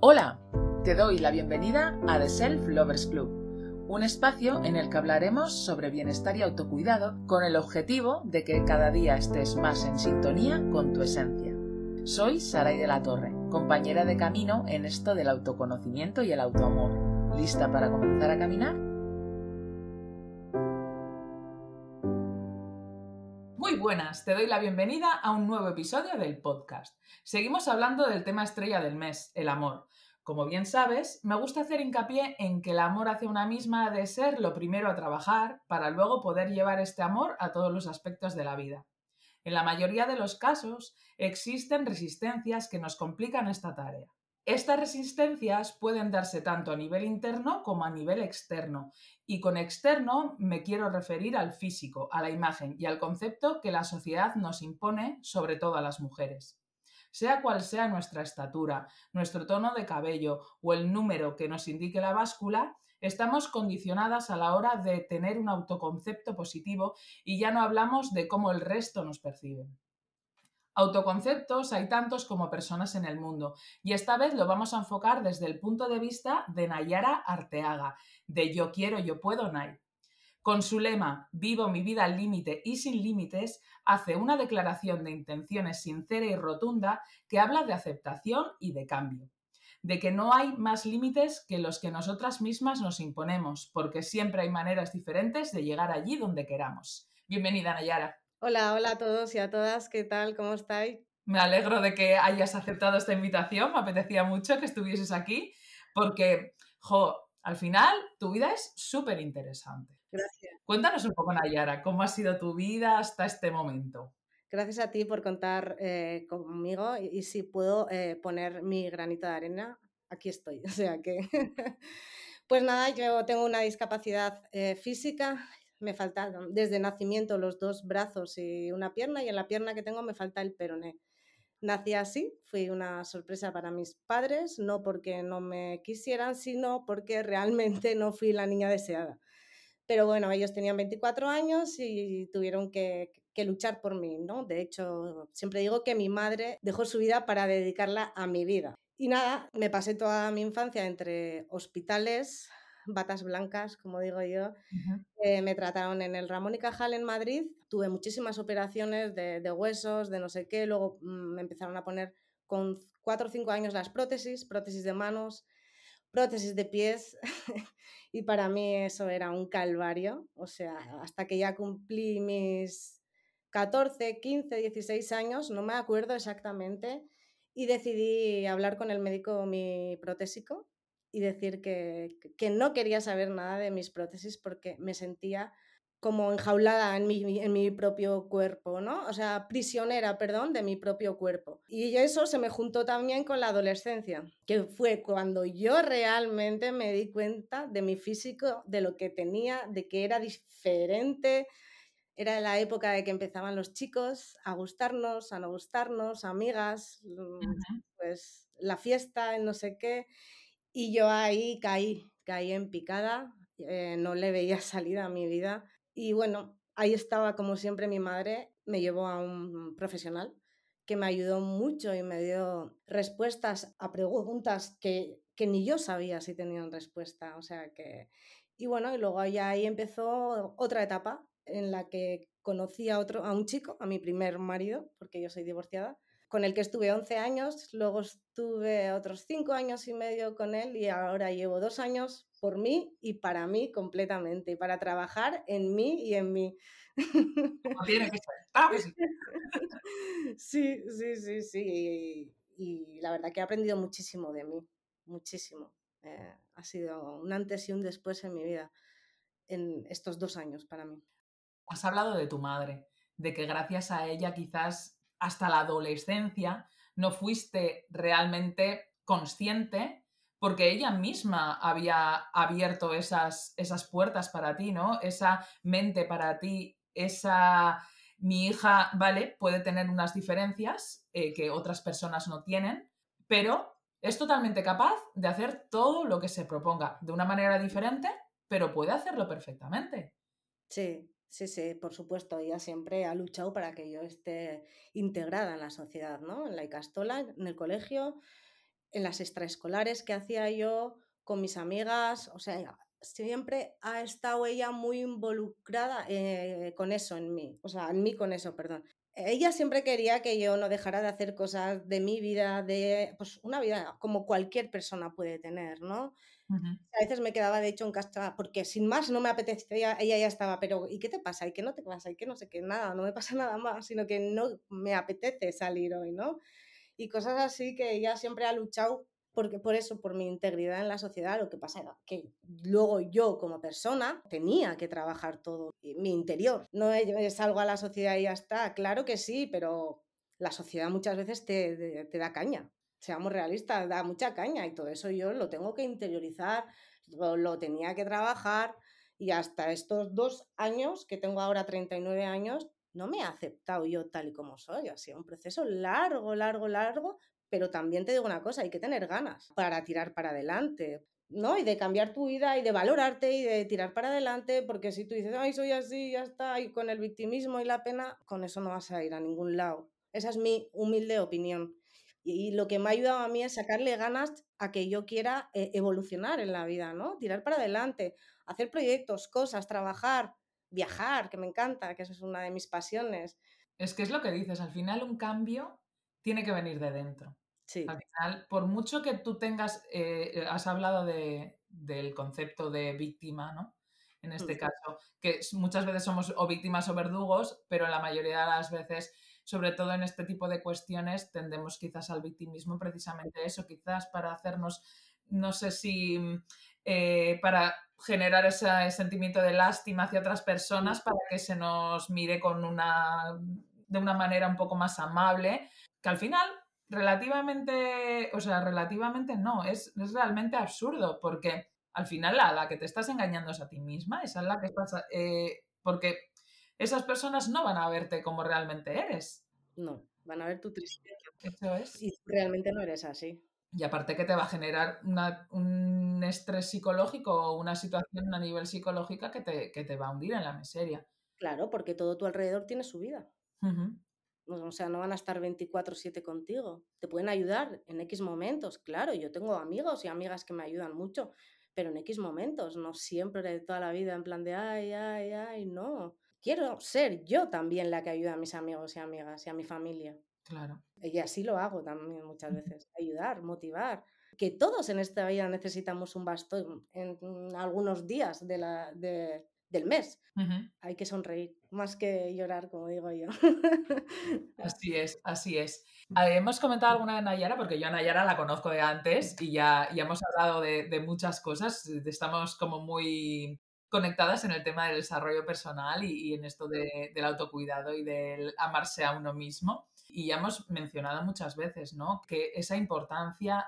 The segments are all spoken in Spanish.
Hola, te doy la bienvenida a The Self Lovers Club, un espacio en el que hablaremos sobre bienestar y autocuidado con el objetivo de que cada día estés más en sintonía con tu esencia. Soy Saray de la Torre, compañera de camino en esto del autoconocimiento y el autoamor. ¿Lista para comenzar a caminar? Buenas, te doy la bienvenida a un nuevo episodio del podcast. Seguimos hablando del tema estrella del mes, el amor. Como bien sabes, me gusta hacer hincapié en que el amor hacia una misma ha de ser lo primero a trabajar para luego poder llevar este amor a todos los aspectos de la vida. En la mayoría de los casos existen resistencias que nos complican esta tarea. Estas resistencias pueden darse tanto a nivel interno como a nivel externo, y con externo me quiero referir al físico, a la imagen y al concepto que la sociedad nos impone, sobre todo a las mujeres. Sea cual sea nuestra estatura, nuestro tono de cabello o el número que nos indique la báscula, estamos condicionadas a la hora de tener un autoconcepto positivo y ya no hablamos de cómo el resto nos percibe. Autoconceptos hay tantos como personas en el mundo y esta vez lo vamos a enfocar desde el punto de vista de Nayara Arteaga, de Yo quiero, yo puedo, Nay. Con su lema Vivo mi vida al límite y sin límites, hace una declaración de intenciones sincera y rotunda que habla de aceptación y de cambio, de que no hay más límites que los que nosotras mismas nos imponemos, porque siempre hay maneras diferentes de llegar allí donde queramos. Bienvenida, Nayara. Hola, hola a todos y a todas, ¿qué tal? ¿Cómo estáis? Me alegro de que hayas aceptado esta invitación, me apetecía mucho que estuvieses aquí, porque, jo, al final tu vida es súper interesante. Gracias. Cuéntanos un poco, Nayara, ¿cómo ha sido tu vida hasta este momento? Gracias a ti por contar eh, conmigo y, si puedo eh, poner mi granito de arena, aquí estoy. O sea que, pues nada, yo tengo una discapacidad eh, física, me faltan desde nacimiento los dos brazos y una pierna y en la pierna que tengo me falta el peroné. Nací así, fui una sorpresa para mis padres, no porque no me quisieran, sino porque realmente no fui la niña deseada. Pero bueno, ellos tenían 24 años y tuvieron que, luchar por mí, ¿no? De hecho, siempre digo que mi madre dejó su vida para dedicarla a mi vida. Y nada, me pasé toda mi infancia entre hospitales, batas blancas, como digo yo. Eh, me trataron en el Ramón y Cajal en Madrid. Tuve muchísimas operaciones de, de, huesos, de no sé qué. Luego mm, me empezaron a poner con 4 o 5 años las prótesis, prótesis de manos, prótesis de pies. y para mí eso era un calvario, o sea, hasta que ya cumplí mis 14, 15, 16 años, no me acuerdo exactamente, y decidí hablar con el médico mi protésico y decir que, que no quería saber nada de mis prótesis porque me sentía como enjaulada en mi, en mi propio cuerpo, ¿no? O sea, prisionera, perdón, de mi propio cuerpo. Y eso se me juntó también con la adolescencia, que fue cuando yo realmente me di cuenta de mi físico, de lo que tenía, de que era diferente. Era la época de que empezaban los chicos a gustarnos, a no gustarnos, amigas, mm, pues la fiesta, no sé qué. Y yo ahí caí, caí en picada, eh, no le veía salida a mi vida y bueno, ahí estaba como siempre mi madre, me llevó a un profesional que me ayudó mucho y me dio respuestas a preguntas que, que ni yo sabía si tenían respuesta. O sea que... Y bueno, y luego ya ahí empezó otra etapa en la que conocí a, otro, a un chico, a mi primer marido, porque yo soy divorciada, con el que estuve 11 años, luego estuve otros 5 años y medio con él y ahora llevo dos años por mí y para mí completamente, y para trabajar en mí y en mí. tiene que ser, Sí, sí, sí, sí. Y, la verdad que he aprendido muchísimo de mí, muchísimo. Eh, ha sido un antes y un después en mi vida, en estos dos años para mí. Has hablado de tu madre, de que gracias a ella quizás hasta la adolescencia no fuiste realmente consciente porque ella misma había abierto esas, esas puertas para ti, ¿no? Esa mente para ti, esa... Mi hija, vale, puede tener unas diferencias eh, que otras personas no tienen, pero es totalmente capaz de hacer todo lo que se proponga de una manera diferente, pero puede hacerlo perfectamente. Sí, sí, sí, por supuesto. Ella siempre ha luchado para que yo esté integrada en la sociedad, ¿no? En la Icastola, en el colegio, en las extraescolares que hacía yo con mis amigas, o sea, siempre ha estado ella muy involucrada eh, con eso en mí, o sea, en mí con eso, perdón. Ella siempre quería que yo no dejara de hacer cosas de mi vida, de pues una vida como cualquier persona puede tener, ¿no? A veces me quedaba de hecho en casa porque sin más no me apetecía, ella ya estaba, pero ¿y qué te pasa? ¿Y qué no te pasa? ¿Y qué no sé qué? Nada, no me pasa nada más, sino que no me apetece salir hoy, ¿no? Y cosas así que ella siempre ha luchado porque por eso, por mi integridad en la sociedad, lo que pasa era que luego yo como persona tenía que trabajar todo mi interior. No es algo a la sociedad y ya está, claro que sí, pero la sociedad muchas veces te, da caña seamos realistas, da mucha caña y todo eso yo lo tengo que interiorizar, lo, tenía que trabajar y hasta estos dos años, que tengo ahora 39 años, no me he aceptado yo tal y como soy. Ha sido un proceso largo, largo, largo, pero también te digo una cosa, hay que tener ganas para tirar para adelante. ¿no? Y de cambiar tu vida y de valorarte y de tirar para adelante, porque si tú dices, ay, soy así, ya está, y con el victimismo y la pena, con eso no vas a ir a ningún lado. Esa es mi humilde opinión. Y, lo que me ha ayudado a mí es sacarle ganas a que yo quiera eh, evolucionar en la vida, ¿no? Tirar para adelante, hacer proyectos, cosas, trabajar, viajar, que me encanta, que eso es una de mis pasiones. Es que es lo que dices, al final un cambio tiene que venir de dentro. Sí. Al final, por mucho que tú tengas, eh, has hablado de, del concepto de víctima, ¿no? En este caso, que muchas veces somos o víctimas o verdugos, pero la mayoría de las veces sobre todo en este tipo de cuestiones, tendemos quizás al victimismo precisamente eso, quizás para hacernos, no sé si eh, para generar ese sentimiento de lástima hacia otras personas, para que se nos mire con una, de una manera un poco más amable, que al final relativamente, o sea, relativamente no, es, es realmente absurdo, porque al final la, la, que te estás engañando es a ti misma, es la que estás, eh, porque esas personas no van a verte como realmente eres. No, van a ver tu tristeza. Eso es. Y realmente no eres así. Y aparte que te va a generar un estrés psicológico o una situación a nivel psicológica que te, que te va a hundir en la miseria. Claro, porque todo tu alrededor tiene su vida. O sea, no van a estar 24/7 contigo. Te pueden ayudar en X momentos, claro. Yo tengo amigos y amigas que me ayudan mucho, pero en X momentos, no siempre de toda la vida en plan de, ay, ay, ay, no quiero ser yo también la que ayuda a mis amigos y amigas y a mi familia. Claro. Y así lo hago también muchas veces, ayudar, motivar. Que todos en esta vida necesitamos un bastón en algunos días de la, del mes. Hay que sonreír, más que llorar, como digo yo. así es, así es. Eh, hemos comentado alguna de Nayara, porque yo a Nayara la conozco de antes y ya, ya hemos hablado de, de muchas cosas. Estamos como muy conectadas en el tema del desarrollo personal y, en esto del autocuidado y del amarse a uno mismo. Y ya hemos mencionado muchas veces, ¿no? Que esa importancia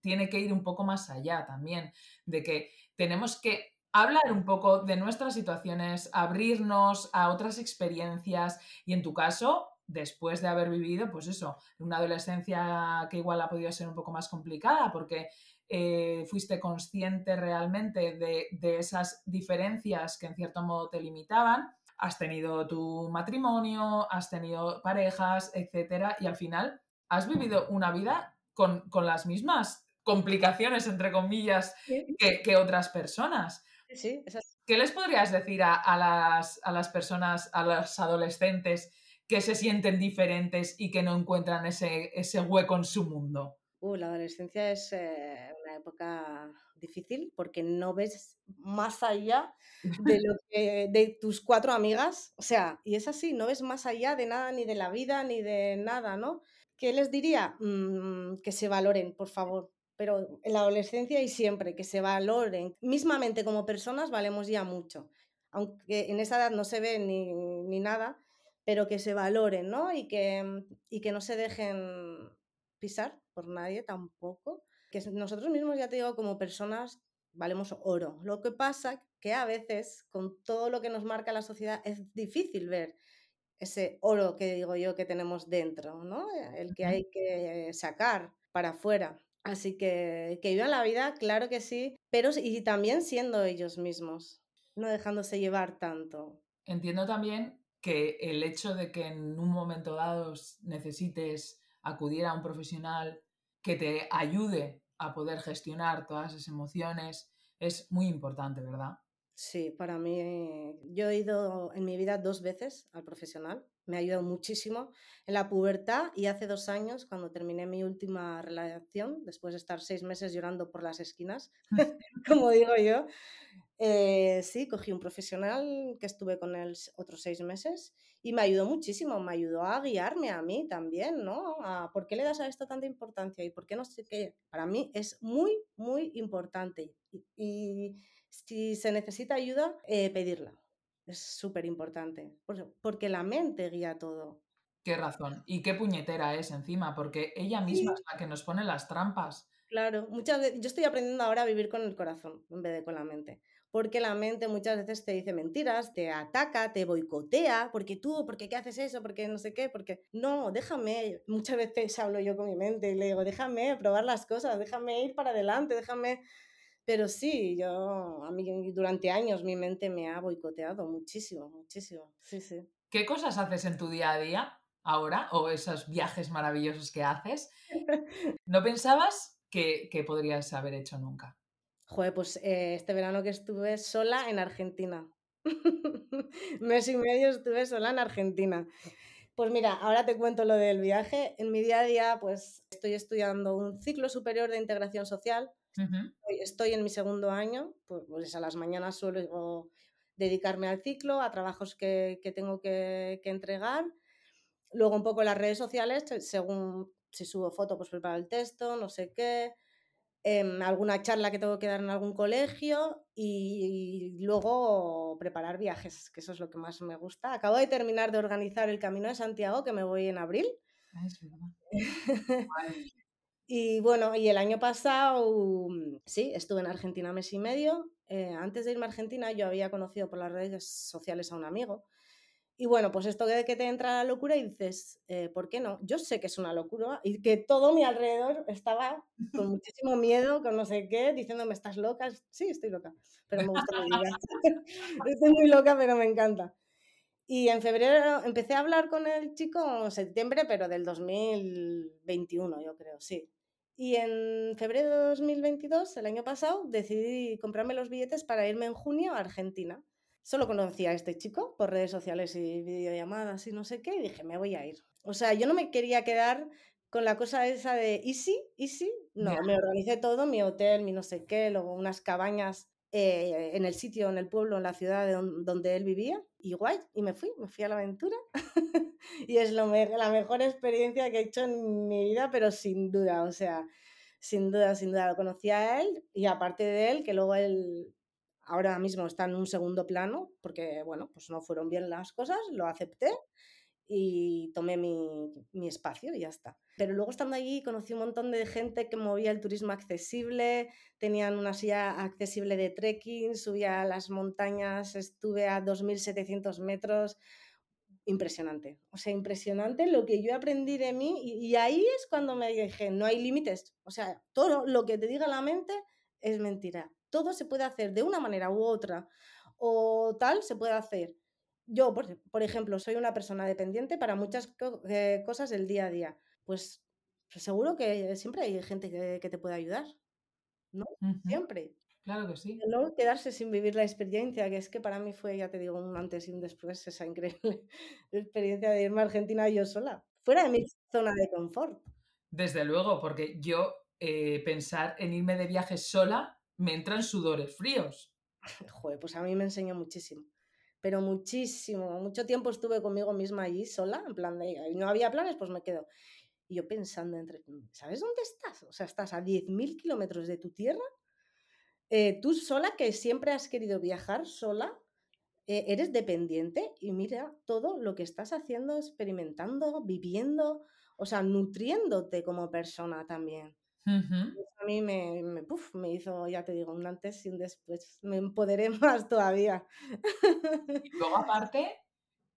tiene que ir un poco más allá también, de que tenemos que hablar un poco de nuestras situaciones, abrirnos a otras experiencias y en tu caso, después de haber vivido, pues eso, una adolescencia que igual ha podido ser un poco más complicada porque eh, fuiste consciente realmente de, esas diferencias que en cierto modo te limitaban, has tenido tu matrimonio, has tenido parejas, etcétera, y al final has vivido una vida con, las mismas complicaciones, entre comillas, que, otras personas. ¿Qué les podrías decir a, las, a, las, personas, a los adolescentes que se sienten diferentes y que no encuentran ese, ese hueco en su mundo? Uh, la adolescencia es eh, una época difícil porque no ves más allá de, lo que, de tus cuatro amigas. O sea, y es así, no ves más allá de nada, ni de la vida, ni de nada, ¿no? ¿Qué les diría? Mm, que se valoren, por favor. Pero en la adolescencia y siempre, que se valoren. Mismamente como personas valemos ya mucho. Aunque en esa edad no se ve ni, ni nada, pero que se valoren, ¿no? Y que, y que no se dejen pisar por nadie tampoco. Que nosotros mismos, ya te digo, como personas valemos oro. Lo que pasa que a veces, con todo lo que nos marca la sociedad, es difícil ver ese oro que digo yo que tenemos dentro, ¿no? El que hay que sacar para afuera. Así que que vivan la vida, claro que sí, pero y también siendo ellos mismos, no dejándose llevar tanto. Entiendo también que el hecho de que en un momento dado necesites acudir a un profesional que te ayude a poder gestionar todas esas emociones es muy importante, ¿verdad? Sí, para mí, yo he ido en mi vida dos veces al profesional, me ha ayudado muchísimo en la pubertad y hace dos años, cuando terminé mi última relación, después de estar seis meses llorando por las esquinas, como digo yo, eh, sí, cogí un profesional que estuve con él otros seis meses y me ayudó muchísimo, me ayudó a guiarme a mí también, ¿no? A por qué le das a esto tanta importancia y por qué no sé qué. Para mí es muy, muy importante y, si se necesita ayuda, eh, pedirla. Es súper importante, porque la mente guía todo. Qué razón. Y qué puñetera es encima, porque ella misma es la que nos pone las trampas. Claro, muchas veces, yo estoy aprendiendo ahora a vivir con el corazón en vez de con la mente porque la mente muchas veces te dice mentiras, te ataca, te boicotea, porque tú, porque qué haces eso, porque no sé qué, porque no, déjame, muchas veces hablo yo con mi mente y le digo, déjame probar las cosas, déjame ir para adelante, déjame... Pero sí, yo, a mí durante años mi mente me ha boicoteado muchísimo, muchísimo, sí, sí. ¿Qué cosas haces en tu día a día ahora o esos viajes maravillosos que haces? ¿No pensabas que, que podrías haber hecho nunca? Joder, pues eh, este verano que estuve sola en Argentina. Mes y medio estuve sola en Argentina. Pues mira, ahora te cuento lo del viaje. En mi día a día, pues estoy estudiando un ciclo superior de integración social. Estoy en mi segundo año, pues, pues, a las mañanas suelo dedicarme al ciclo, a trabajos que, tengo que, que, entregar. Luego un poco las redes sociales, según si subo foto, pues preparo el texto, no sé qué alguna charla que tengo que dar en algún colegio y, luego preparar viajes, que eso es lo que más me gusta. Acabo de terminar de organizar el Camino de Santiago, que me voy en abril. Ah, es y bueno, y el año pasado, sí, estuve en Argentina mes y medio. Eh, antes de irme a Argentina, yo había conocido por las redes sociales a un amigo y bueno, pues esto de que te entra la locura y dices, eh, ¿por qué no? Yo sé que es una locura y que todo mi alrededor estaba con muchísimo miedo, con no sé qué, diciéndome, ¿estás loca? Sí, estoy loca, pero me gusta mi vida. estoy muy loca, pero me encanta. Y en febrero empecé a hablar con el chico en septiembre, pero del 2021, yo creo, sí. Y en febrero de 2022, el año pasado, decidí comprarme los billetes para irme en junio a Argentina. Solo conocía a este chico por redes sociales y videollamadas y no sé qué, y dije, me voy a ir. O sea, yo no me quería quedar con la cosa esa de easy, easy. No, me organicé todo, mi hotel, mi no sé qué, luego unas cabañas eh, en el sitio, en el pueblo, en la ciudad donde él vivía. Y guay, y me fui, me fui a la aventura. y es lo la mejor experiencia que he hecho en mi vida, pero sin duda, o sea, sin duda, sin duda, lo conocí a él y aparte de él, que luego él ahora mismo está en un segundo plano porque, bueno, pues no fueron bien las cosas, lo acepté y tomé mi, mi, espacio y ya está. Pero luego estando allí conocí un montón de gente que movía el turismo accesible, tenían una silla accesible de trekking, subía a las montañas, estuve a 2.700 metros, impresionante. O sea, impresionante lo que yo aprendí de mí y, y ahí es cuando me dije, no hay límites. O sea, todo lo que te diga la mente es mentira todo se puede hacer de una manera u otra o tal, se puede hacer. Yo, por, ejemplo, soy una persona dependiente para muchas eh, cosas del día a día. Pues, pues seguro que siempre hay gente que, te puede ayudar. ¿No? Siempre. Claro que sí. No quedarse sin vivir la experiencia, que es que para mí fue, ya te digo, un antes y un después, esa increíble experiencia de irme a Argentina yo sola, fuera de mi zona de confort. Desde luego, porque yo eh, pensar en irme de viaje sola me entran sudores fríos. Joder, pues a mí me enseñó muchísimo. Pero muchísimo. Mucho tiempo estuve conmigo misma allí sola, en plan de. no había planes, pues me quedo. Y yo pensando entre. ¿Sabes dónde estás? O sea, estás a 10.000 kilómetros de tu tierra. Eh, tú sola, que siempre has querido viajar sola, eh, eres dependiente y mira todo lo que estás haciendo, experimentando, viviendo, o sea, nutriéndote como persona también. A mí me, me, hizo, ya te digo, un antes y un después. Me empoderé más todavía. Y luego aparte,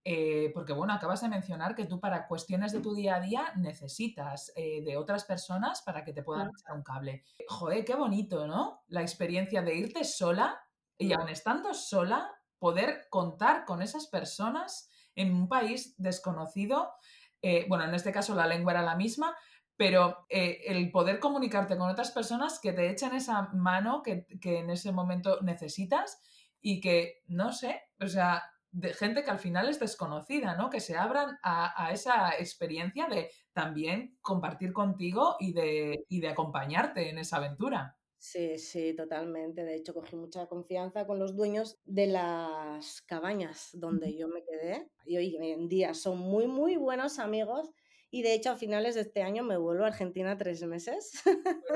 eh, porque bueno, acabas de mencionar que tú para cuestiones de tu día a día necesitas eh, de otras personas para que te puedan echar un cable. Joder, qué bonito, ¿no? La experiencia de irte sola y aun estando sola, poder contar con esas personas en un país desconocido. Eh, bueno, en este caso la lengua era la misma, pero eh, el poder comunicarte con otras personas que te echen esa mano que, que en ese momento necesitas y que, no sé, o sea, de gente que al final es desconocida, ¿no? Que se abran a, esa experiencia de también compartir contigo y de, y de acompañarte en esa aventura. Sí, sí, totalmente. De hecho, cogí mucha confianza con los dueños de las cabañas donde yo me quedé. Y hoy en día son muy, muy buenos amigos. Y de hecho, a finales de este año me vuelvo a Argentina tres meses.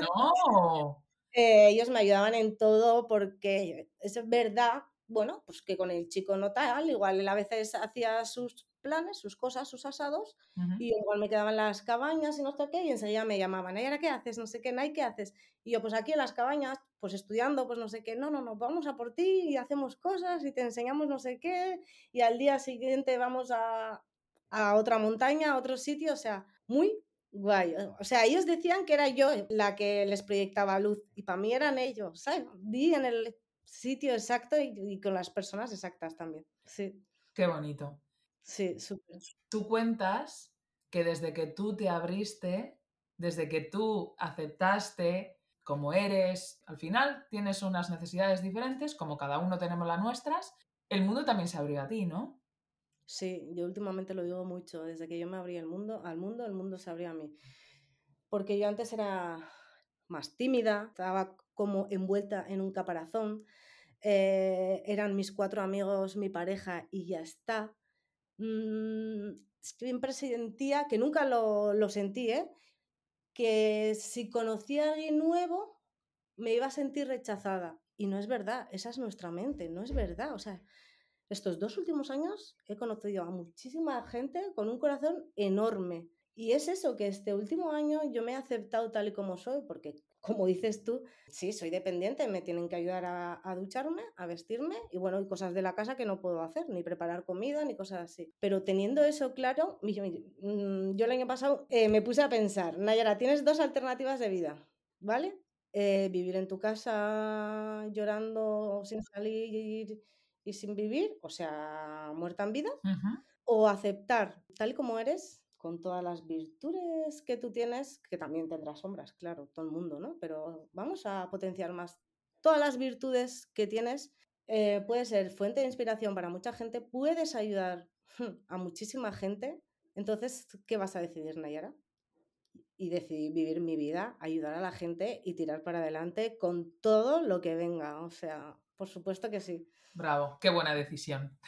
¡No! Eh, ellos me ayudaban en todo porque es verdad bueno, pues que con el chico no tal, igual él a veces hacía sus planes, sus cosas, sus asados, y igual me quedaban las cabañas y no sé qué, y enseguida me llamaban, ¿y ahora qué haces? No sé qué, ¿y qué haces? Y yo, pues aquí en las cabañas, pues estudiando, pues no sé qué, no, no, no, vamos a por ti y hacemos cosas y te enseñamos no sé qué, y al día siguiente vamos a, a otra montaña, a otro sitio, o sea, muy guay. O sea, ellos decían que era yo la que les proyectaba luz, y para mí eran ellos, ¿sabes? Vi en el sitio exacto y, con las personas exactas también. Sí. Qué bonito. Sí, súper. Tú cuentas que desde que tú te abriste, desde que tú aceptaste como eres, al final tienes unas necesidades diferentes, como cada uno tenemos las nuestras, el mundo también se abrió a ti, ¿no? Sí, yo últimamente lo digo mucho, desde que yo me abrí el mundo, al mundo, el mundo se abrió a mí. Porque yo antes era más tímida, estaba como envuelta en un caparazón. Eh, eran mis cuatro amigos, mi pareja y ya está. Mm, siempre sentía, que nunca lo, lo sentí, ¿eh? que si conocía a alguien nuevo me iba a sentir rechazada. Y no es verdad, esa es nuestra mente, no es verdad. O sea, estos dos últimos años he conocido a muchísima gente con un corazón enorme. Y es eso, que este último año yo me he aceptado tal y como soy, porque como dices tú, sí, soy dependiente, me tienen que ayudar a, ducharme, a vestirme y bueno, hay cosas de la casa que no puedo hacer, ni preparar comida, ni cosas así. Pero teniendo eso claro, mm, yo, el año pasado eh, me puse a pensar, Nayara, tienes dos alternativas de vida, ¿vale? Eh, vivir en tu casa llorando sin salir y sin vivir, o sea, muerta en vida, o aceptar tal y como eres, con todas las virtudes que tú tienes, que también tendrás sombras, claro, todo el mundo, ¿no? Pero vamos a potenciar más todas las virtudes que tienes. Eh, puede ser fuente de inspiración para mucha gente, puedes ayudar a muchísima gente. Entonces, ¿qué vas a decidir, Nayara? Y decidir vivir mi vida, ayudar a la gente y tirar para adelante con todo lo que venga. O sea, por supuesto que sí. Bravo, qué buena decisión.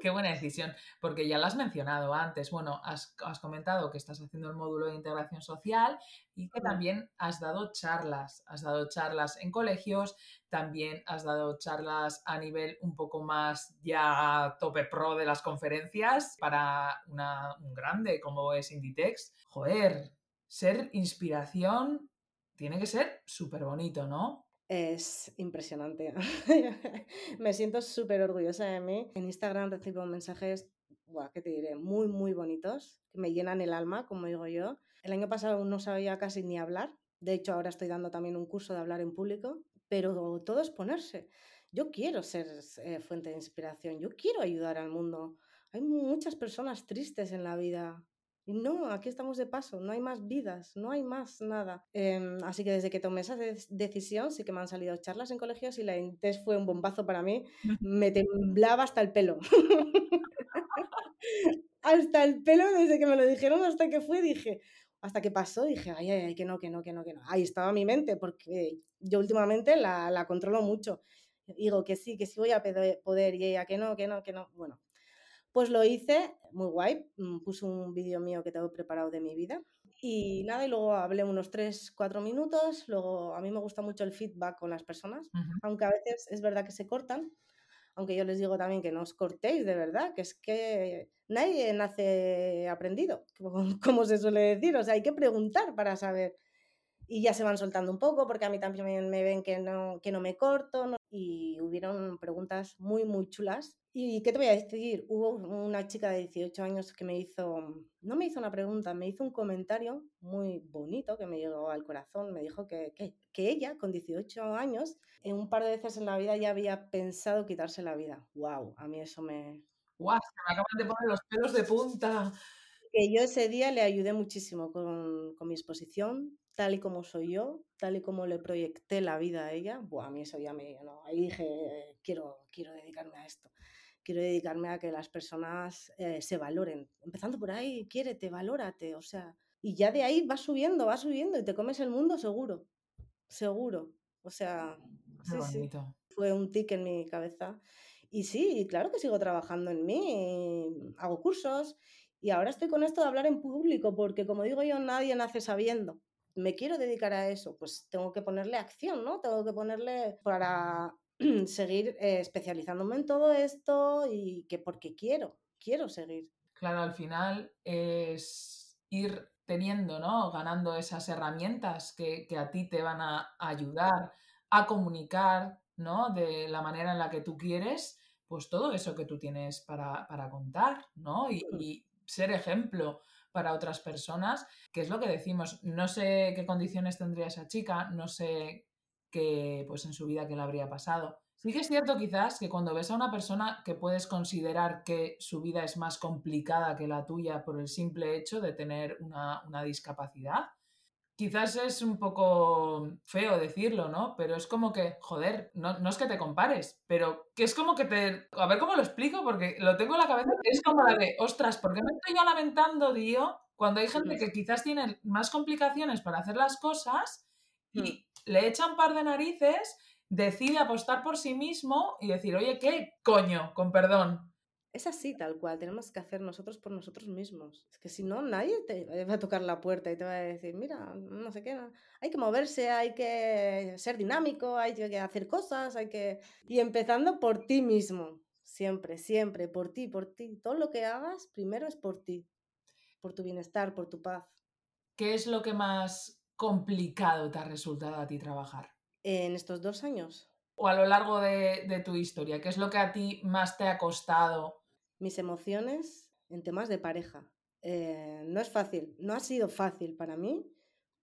qué buena decisión, porque ya lo has mencionado antes. Bueno, has, comentado que estás haciendo el módulo de integración social y que también has dado charlas. Has dado charlas en colegios, también has dado charlas a nivel un poco más ya tope pro de las conferencias para una, un grande como es Inditex. Joder, ser inspiración tiene que ser súper bonito, ¿no? Es impresionante. me siento súper orgullosa de mí. En Instagram recibo mensajes, buah, ¿qué te diré? Muy, muy bonitos, que me llenan el alma, como digo yo. El año pasado no sabía casi ni hablar. De hecho, ahora estoy dando también un curso de hablar en público, pero todo es ponerse. Yo quiero ser eh, fuente de inspiración, yo quiero ayudar al mundo. Hay muchas personas tristes en la vida, y no, aquí estamos de paso, no hay más vidas, no hay más nada. Em, así que desde que tomé esa decisión, sí que me han salido charlas en colegios y la INTES fue un bombazo para mí. Me temblaba hasta el pelo. hasta el pelo, desde que me lo dijeron hasta que fue, dije, hasta que pasó, dije, ay, ay, ay, que no, que no, que no, que no. Ahí estaba mi mente, porque yo últimamente la, la controlo mucho. Digo que sí, que sí voy a poder, y ella que no, que no, que no. Bueno, pues lo hice, muy guay, mm, puse un vídeo mío que tengo preparado de mi vida y nada, y luego hablé unos 3, 4 minutos, luego a mí me gusta mucho el feedback con las personas, aunque a veces es verdad que se cortan, aunque yo les digo también que no os cortéis de verdad, que es que nadie nace aprendido, como, se suele decir, o sea, hay que preguntar para saber. Y ya se van soltando un poco porque a mí también me ven que no, que no me corto y hubieron preguntas muy, muy chulas ¿Y qué te voy a decir? Hubo una chica de 18 años que me hizo, no me hizo una pregunta, me hizo un comentario muy bonito que me llegó al corazón. Me dijo que, que, ella, con 18 años, en un par de veces en la vida ya había pensado quitarse la vida. ¡Wow! A mí eso me... ¡Wow! Se me acaban de poner los pelos de punta. Que yo ese día le ayudé muchísimo con, con mi exposición, tal y como soy yo, tal y como le proyecté la vida a ella. Buah, a mí eso ya me... No, ahí dije, quiero, quiero dedicarme a esto quiero dedicarme a que las personas eh, se valoren. Empezando por ahí, quiérete, valórate, o sea, y ya de ahí va subiendo, va subiendo y te comes el mundo seguro, seguro. O sea, sí, sí. Fue un tic en mi cabeza. Y sí, claro que sigo trabajando en mí, hago cursos y ahora estoy con esto de hablar en público porque como digo yo, nadie nace sabiendo. Me quiero dedicar a eso, pues tengo que ponerle acción, ¿no? Tengo que ponerle para seguir eh, especializándome en todo esto y que porque quiero, quiero seguir. Claro, al final es ir teniendo, ¿no? Ganando esas herramientas que, a ti te van a ayudar a comunicar, ¿no? De la manera en la que tú quieres, pues todo eso que tú tienes para, contar, ¿no? Y, y, ser ejemplo para otras personas, que es lo que decimos, no sé qué condiciones tendría esa chica, no sé que pues en su vida que le habría pasado. Sí que es cierto quizás que cuando ves a una persona que puedes considerar que su vida es más complicada que la tuya por el simple hecho de tener una, discapacidad, quizás es un poco feo decirlo, ¿no? Pero es como que, joder, no, no, es que te compares, pero que es como que te... A ver cómo lo explico, porque lo tengo en la cabeza, es como la de, ostras, ¿por qué me estoy yo lamentando, tío? Cuando hay gente que quizás tiene más complicaciones para hacer las cosas y hmm le echa un par de narices, decide apostar por sí mismo y decir, oye, ¿qué coño? Con perdón. Es así, tal cual, tenemos que hacer nosotros por nosotros mismos. Es que si no, nadie te va a tocar la puerta y te va a decir, mira, no sé qué, hay que moverse, hay que ser dinámico, hay que hacer cosas, hay que... Y empezando por ti mismo, siempre, siempre, por ti, por ti. Todo lo que hagas, primero es por ti, por tu bienestar, por tu paz. ¿Qué es lo que más complicado te ha resultado a ti trabajar? En estos dos años. O a lo largo de, tu historia, ¿qué es lo que a ti más te ha costado? Mis emociones en temas de pareja. Eh, no es fácil, no ha sido fácil para mí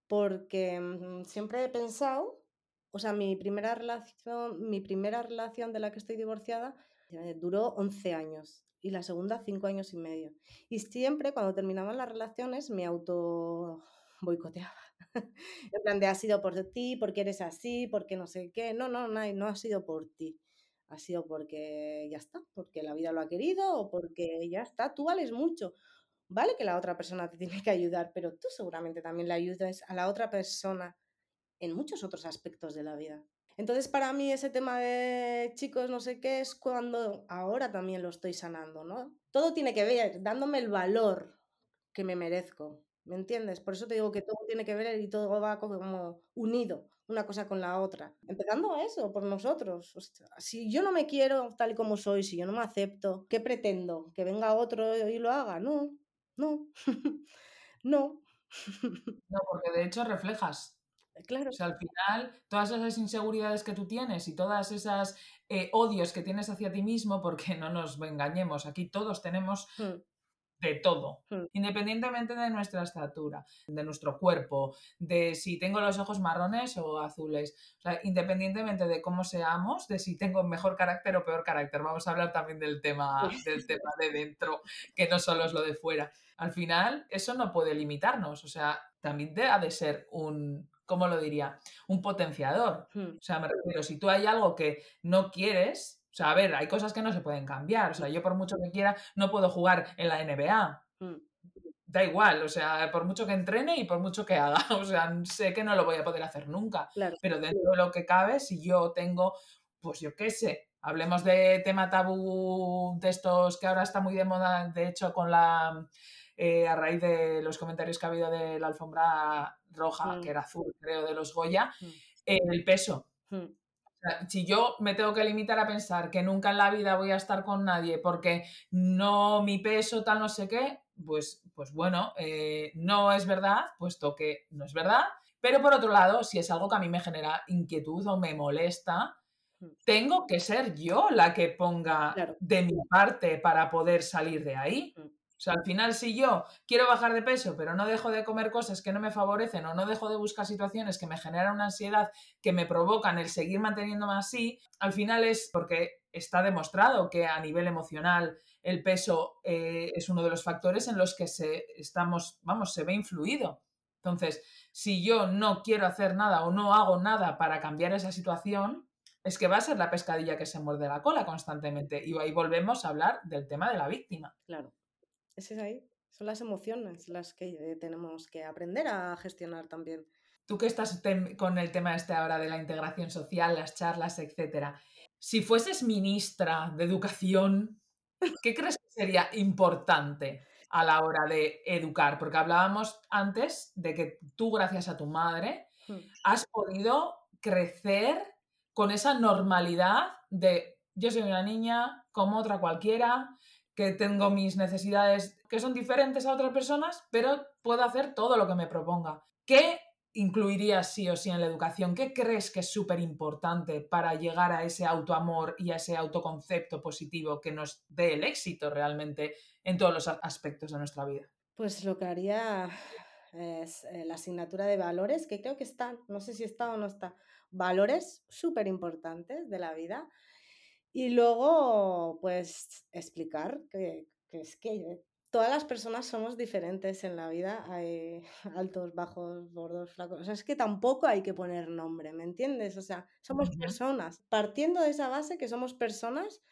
porque mm, siempre he pensado, o sea, mi primera relación, mi primera relación de la que estoy divorciada eh, duró 11 años y la segunda 5 años y medio. Y siempre cuando terminaban las relaciones me auto boicoteaba. en plan de ha sido por ti, porque eres así, porque no sé qué. No, no, no, no ha sido por ti. Ha sido porque ya está, porque la vida lo ha querido o porque ya está, tú vales mucho. Vale que la otra persona te tiene que ayudar, pero tú seguramente también le ayudas a la otra persona en muchos otros aspectos de la vida. Entonces, para mí ese tema de chicos, no sé qué, es cuando ahora también lo estoy sanando, ¿no? Todo tiene que ver dándome el valor que me merezco, ¿Me entiendes? Por eso te digo que todo tiene que ver y todo va como unido, una cosa con la otra. Empezando a eso, por nosotros. si yo no me quiero tal y como soy, si yo no me acepto, ¿qué pretendo? ¿Que venga otro y lo haga? No, no, no. no, porque de hecho reflejas. Claro. O sea, al final, todas esas inseguridades que tú tienes y todas esas eh, odios que tienes hacia ti mismo, porque no nos engañemos, aquí todos tenemos hmm de todo, hmm. independientemente de nuestra estatura, de nuestro cuerpo, de si tengo los ojos marrones o azules, o sea, independientemente de cómo seamos, de si tengo mejor carácter o peor carácter. Vamos a hablar también del tema, del tema de dentro, que no solo es lo de fuera. Al final, eso no puede limitarnos, o sea, también ha de ser un, ¿cómo lo diría? Un potenciador. Hmm. O sea, me refiero, si tú hay algo que no quieres, o sea, a ver, hay cosas que no se pueden cambiar. O sea, yo por mucho que quiera no puedo jugar en la NBA. Mm. Da igual, o sea, por mucho que entrene y por mucho que haga. O sea, sé que no lo voy a poder hacer nunca. Pero dentro de lo que cabe, si yo tengo, pues yo qué sé, hablemos de tema tabú de estos que ahora está muy de moda, de hecho, con la. Eh, a raíz de los comentarios que ha habido de la alfombra roja, mm. que era azul, creo, de los Goya, mm. el peso si yo me tengo que limitar a pensar que nunca en la vida voy a estar con nadie porque no mi peso tal no sé qué, pues, pues bueno, eh, no es verdad, puesto que no es verdad. Pero por otro lado, si es algo que a mí me genera inquietud o me molesta, mm. tengo que ser yo la que ponga de mi parte para poder salir de ahí. O sea, al final, si yo quiero bajar de peso, pero no dejo de comer cosas que no me favorecen o no dejo de buscar situaciones que me generan una ansiedad, que me provocan el seguir manteniéndome así, al final es porque está demostrado que a nivel emocional el peso eh, es uno de los factores en los que se, estamos, vamos, se ve influido. Entonces, si yo no quiero hacer nada o no hago nada para cambiar esa situación, es que va a ser la pescadilla que se muerde la cola constantemente. Y ahí volvemos a hablar del tema de la víctima. Claro. Ese es ahí. Son las emociones las que eh, tenemos que aprender a gestionar también. Tú que estás con el tema este ahora de la integración social, las charlas, etcétera. Si fueses ministra de Educación, ¿qué crees que sería importante a la hora de educar? Porque hablábamos antes de que tú, gracias a tu madre, hmm. has podido crecer con esa normalidad de yo soy una niña como otra cualquiera, que tengo mis necesidades que son diferentes a otras personas, pero puedo hacer todo lo que me proponga. ¿Qué incluirías sí o sí en la educación? ¿Qué crees que es súper importante para llegar a ese autoamor y a ese autoconcepto positivo que nos dé el éxito realmente en todos los aspectos de nuestra vida? Pues lo que haría es eh, la asignatura de valores, que creo que están, no sé si está o no está, valores súper importantes de la vida. Y luego, pues, explicar que, que es que todas las personas somos diferentes en la vida. Hay altos, bajos, gordos, flacos. O sea, es que tampoco hay que poner nombre, ¿me entiendes? O sea, somos personas. Partiendo de esa base que somos personas,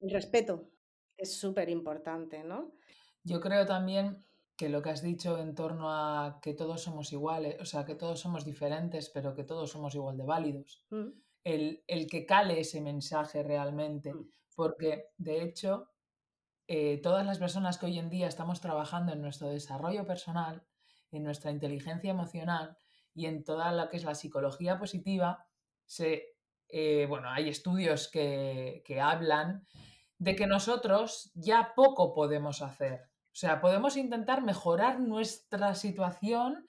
el respeto es súper importante, ¿no? Yo creo también que lo que has dicho en torno a que todos somos iguales, o sea, que todos somos diferentes, pero que todos somos igual de válidos. Mm. El, el, que cale ese mensaje realmente, mm. porque de hecho eh, todas las personas que hoy en día estamos trabajando en nuestro desarrollo personal, en nuestra inteligencia emocional y en toda lo que es la psicología positiva, se, eh, bueno, hay estudios que, que hablan de que nosotros ya poco podemos hacer. O sea, podemos intentar mejorar nuestra situación,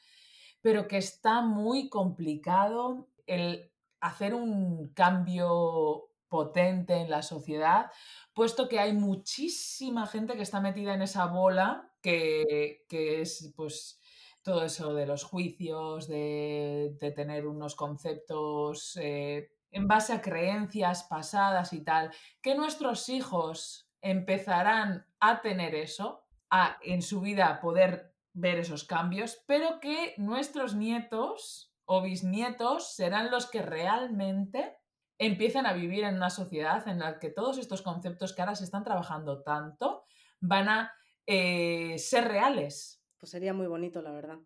pero que está muy complicado el hacer un cambio potente en la sociedad, puesto que hay muchísima gente que está metida en esa bola, que, es pues todo eso de los juicios, de, tener unos conceptos eh, en base a creencias pasadas y tal, que nuestros hijos empezarán a tener eso, a en su vida poder ver esos cambios, pero que nuestros nietos o bisnietos serán los que realmente empiezan a vivir en una sociedad en la que todos estos conceptos que ahora se están trabajando tanto van a eh, ser reales. Pues sería muy bonito, la verdad.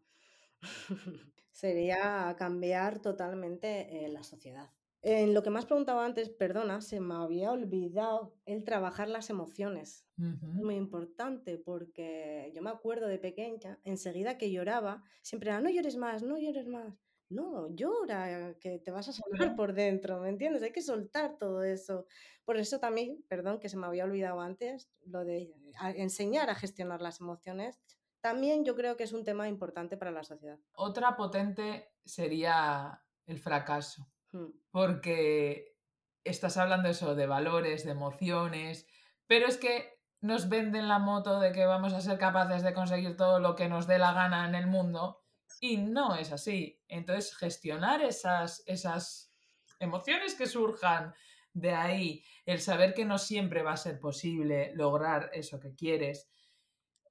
sería cambiar totalmente eh, la sociedad. En lo que me has preguntado antes, perdona, se me había olvidado el trabajar las emociones. Muy importante porque yo me acuerdo de pequeña, enseguida que lloraba, siempre era, no llores más, no llores más. No, llora, que te vas a salir por dentro, ¿me entiendes? Hay que soltar todo eso. Por eso también, perdón, que se me había olvidado antes, lo de enseñar a gestionar las emociones, también yo creo que es un tema importante para la sociedad. Otra potente sería el fracaso, hmm. porque estás hablando eso de valores, de emociones, pero es que nos venden la moto de que vamos a ser capaces de conseguir todo lo que nos dé la gana en el mundo y no es así. Entonces, gestionar esas, esas emociones que surjan de ahí, el saber que no siempre va a ser posible lograr eso que quieres,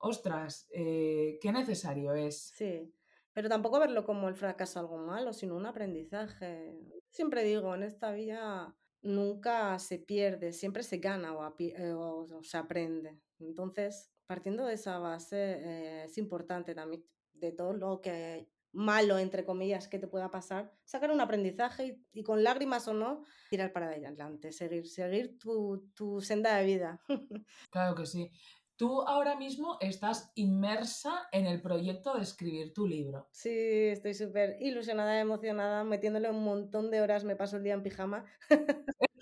ostras, eh, qué necesario es. Sí, pero tampoco verlo como el fracaso algo malo, sino un aprendizaje. Siempre digo, en esta vida nunca se pierde, siempre se gana o, eh, se aprende. Entonces, partiendo de esa base, eh, es importante también de todo lo que malo, entre comillas, que te pueda pasar, sacar un aprendizaje y, con lágrimas o no, tirar para adelante, seguir, seguir tu, tu senda de vida. Claro que sí. Tú ahora mismo estás inmersa en el proyecto de escribir tu libro. Sí, estoy súper ilusionada, emocionada, metiéndole un montón de horas, me paso el día en pijama.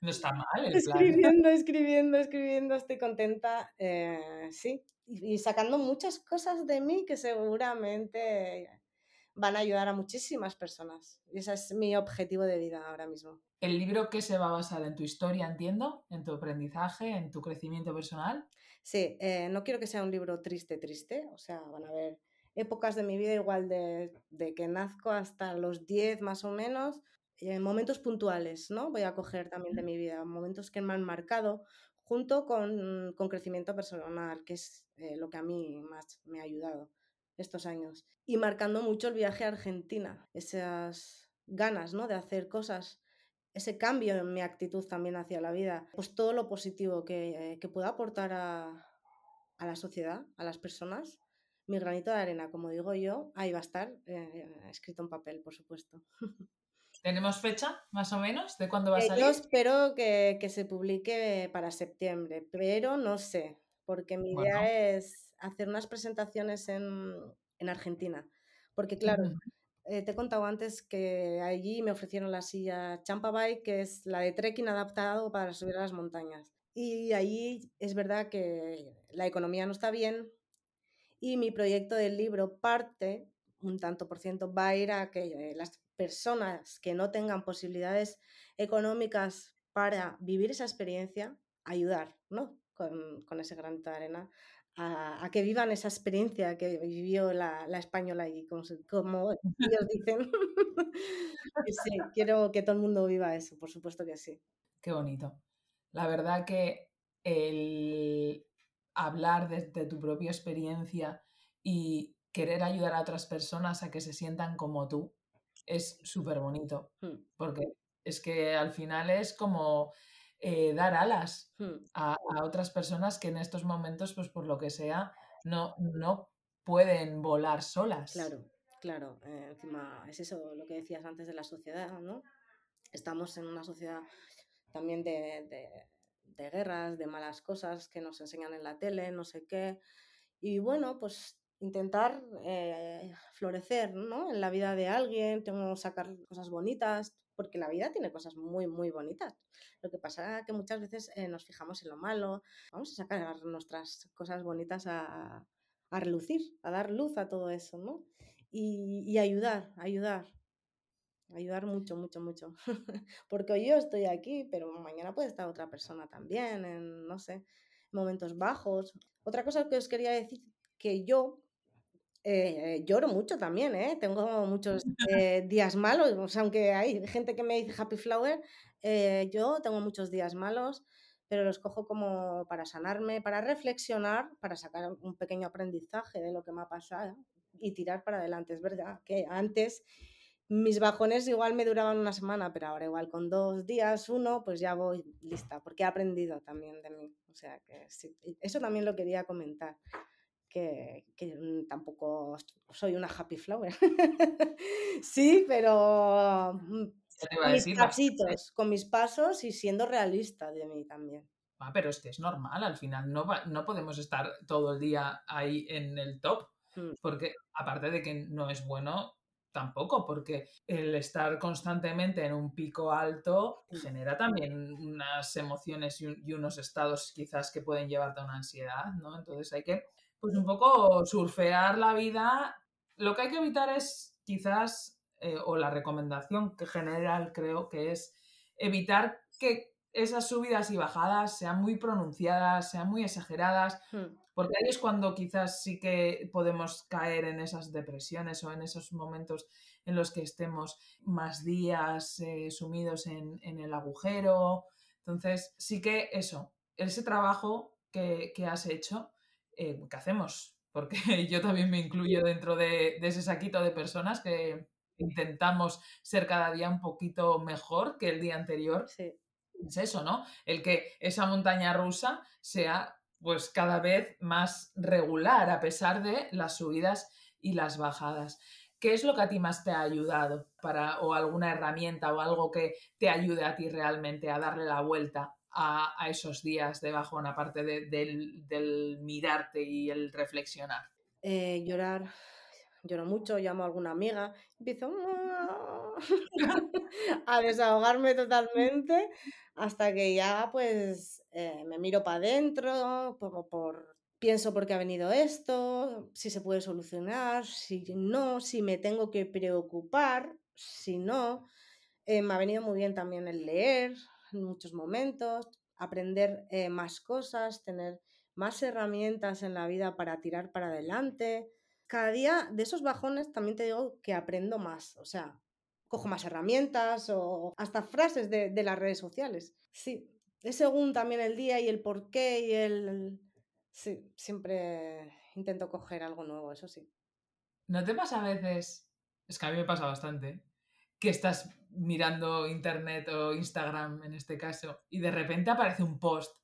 no está mal el Escribiendo, escribiendo, escribiendo, estoy contenta. Eh, sí, y, sacando muchas cosas de mí que seguramente van a ayudar a muchísimas personas. Y ese es mi objetivo de vida ahora mismo. ¿El libro que se va a basar en tu historia, entiendo? ¿En tu aprendizaje, en tu crecimiento personal? Sí, eh, no quiero que sea un libro triste, triste. O sea, van a haber épocas de mi vida igual de, de que nazco hasta los 10 más o menos en momentos puntuales, ¿no? Voy a coger también de mi vida, momentos que me han marcado, junto con, con crecimiento personal, que es eh, lo que a mí más me ha ayudado estos años. Y marcando mucho el viaje a Argentina, esas ganas, ¿no? De hacer cosas, ese cambio en mi actitud también hacia la vida, pues todo lo positivo que, que pueda aportar a, a la sociedad, a las personas, mi granito de arena, como digo yo, ahí va a estar eh, escrito en papel, por supuesto. ¿Tenemos fecha, más o menos, de cuándo va a Eh, salir? yo espero que, que se publique para septiembre, pero no sé, porque mi Bueno, idea es hacer unas presentaciones en, en Argentina. Porque claro, eh, te he contado antes que allí me ofrecieron la silla Champa Bike, que es la de trekking adaptado para subir a las montañas. Y allí es verdad que la economía no está bien, y mi proyecto del libro parte, un tanto por ciento, va a ir a que las personas que no tengan posibilidades económicas para vivir esa experiencia, ayudar, ¿no? Con, con ese granito de arena, a, a que vivan esa experiencia que vivió la, la española y como, como ellos dicen. Sí, quiero que todo el mundo viva eso, por supuesto que sí. qué bonito. La verdad que el hablar desde tu propia experiencia y querer ayudar a otras personas a que se sientan como tú es súper bonito, Mm, porque es que al final es como eh, dar alas mm. a, a otras personas que en estos momentos, pues por lo que sea, no, no pueden volar solas. Claro, claro. eh, encima es eso lo que decías antes de la sociedad, ¿no? Estamos en una sociedad también de, de- de guerras, de malas cosas que nos enseñan en la tele, no sé qué. Y bueno, pues intentar eh, florecer, ¿no? En la vida de alguien, tengo que sacar cosas bonitas, porque la vida tiene cosas muy, muy bonitas. Lo que pasa es que muchas veces eh, nos fijamos en lo malo. Vamos a sacar nuestras cosas bonitas a, a relucir, a dar luz a todo eso, ¿no? Y, y ayudar, ayudar, ayudar mucho, mucho, mucho. Porque hoy yo estoy aquí, pero mañana puede estar otra persona también, en, no sé, momentos bajos. Otra cosa que os quería decir, que yo eh, lloro mucho también, ¿eh? Tengo muchos eh, días malos, o sea, aunque hay gente que me dice happy flower, eh, yo tengo muchos días malos, pero los cojo como para sanarme, para reflexionar, para sacar un pequeño aprendizaje de lo que me ha pasado y tirar para adelante. Es verdad que antes mis bajones igual me duraban una semana, pero ahora igual con dos días, uno, pues ya voy lista, porque he aprendido también de mí. O sea que sí, eso también lo quería comentar que, que mm, tampoco soy una happy flower. sí, pero mm, con mis decir, bastante. pasitos, con mis pasos y siendo realista de mí también. Ah, pero es que es normal, al final no, va- no podemos estar todo el día ahí en el top, Mm, porque aparte de que no es bueno tampoco, porque el estar constantemente en un pico alto Mm. genera también unas emociones y, un- y unos estados quizás que pueden llevarte a una ansiedad, ¿no? Entonces hay que, pues un poco surfear la vida. Lo que hay que evitar es quizás, eh, o la recomendación que general creo que es evitar que esas subidas y bajadas sean muy pronunciadas, sean muy exageradas, mm, porque ahí es cuando quizás sí que podemos caer en esas depresiones o en esos momentos en los que estemos más días eh, sumidos en, en el agujero. Entonces, sí que eso, ese trabajo que, que has hecho, eh, que hacemos, porque yo también me incluyo dentro de, de ese saquito de personas que intentamos ser cada día un poquito mejor que el día anterior. Sí, es eso, ¿no? El que esa montaña rusa sea pues cada vez más regular a pesar de las subidas y las bajadas. ¿Qué es lo que a ti más te ha ayudado para o alguna herramienta o algo que te ayude a ti realmente a darle la vuelta a, esos días de bajón, aparte de- del, del mirarte y el reflexionar? Eh, llorar, lloro mucho, llamo a alguna amiga, empiezo a desahogarme totalmente hasta que ya pues eh, me miro para adentro, por, por- pienso por qué ha venido esto, si se puede solucionar, si no, si me tengo que preocupar, si no. Eh, me ha venido muy bien también el leer en muchos momentos, aprender eh, más cosas, tener más herramientas en la vida para tirar para adelante. Cada día de esos bajones también te digo que aprendo más. O sea, cojo más herramientas o hasta frases de, las redes sociales. Sí, es según también el día y el por qué y el... Sí, siempre intento coger algo nuevo, eso sí. ¿No te pasa a veces, es que a mí me pasa bastante, que estás mirando internet o Instagram en este caso y de repente aparece un post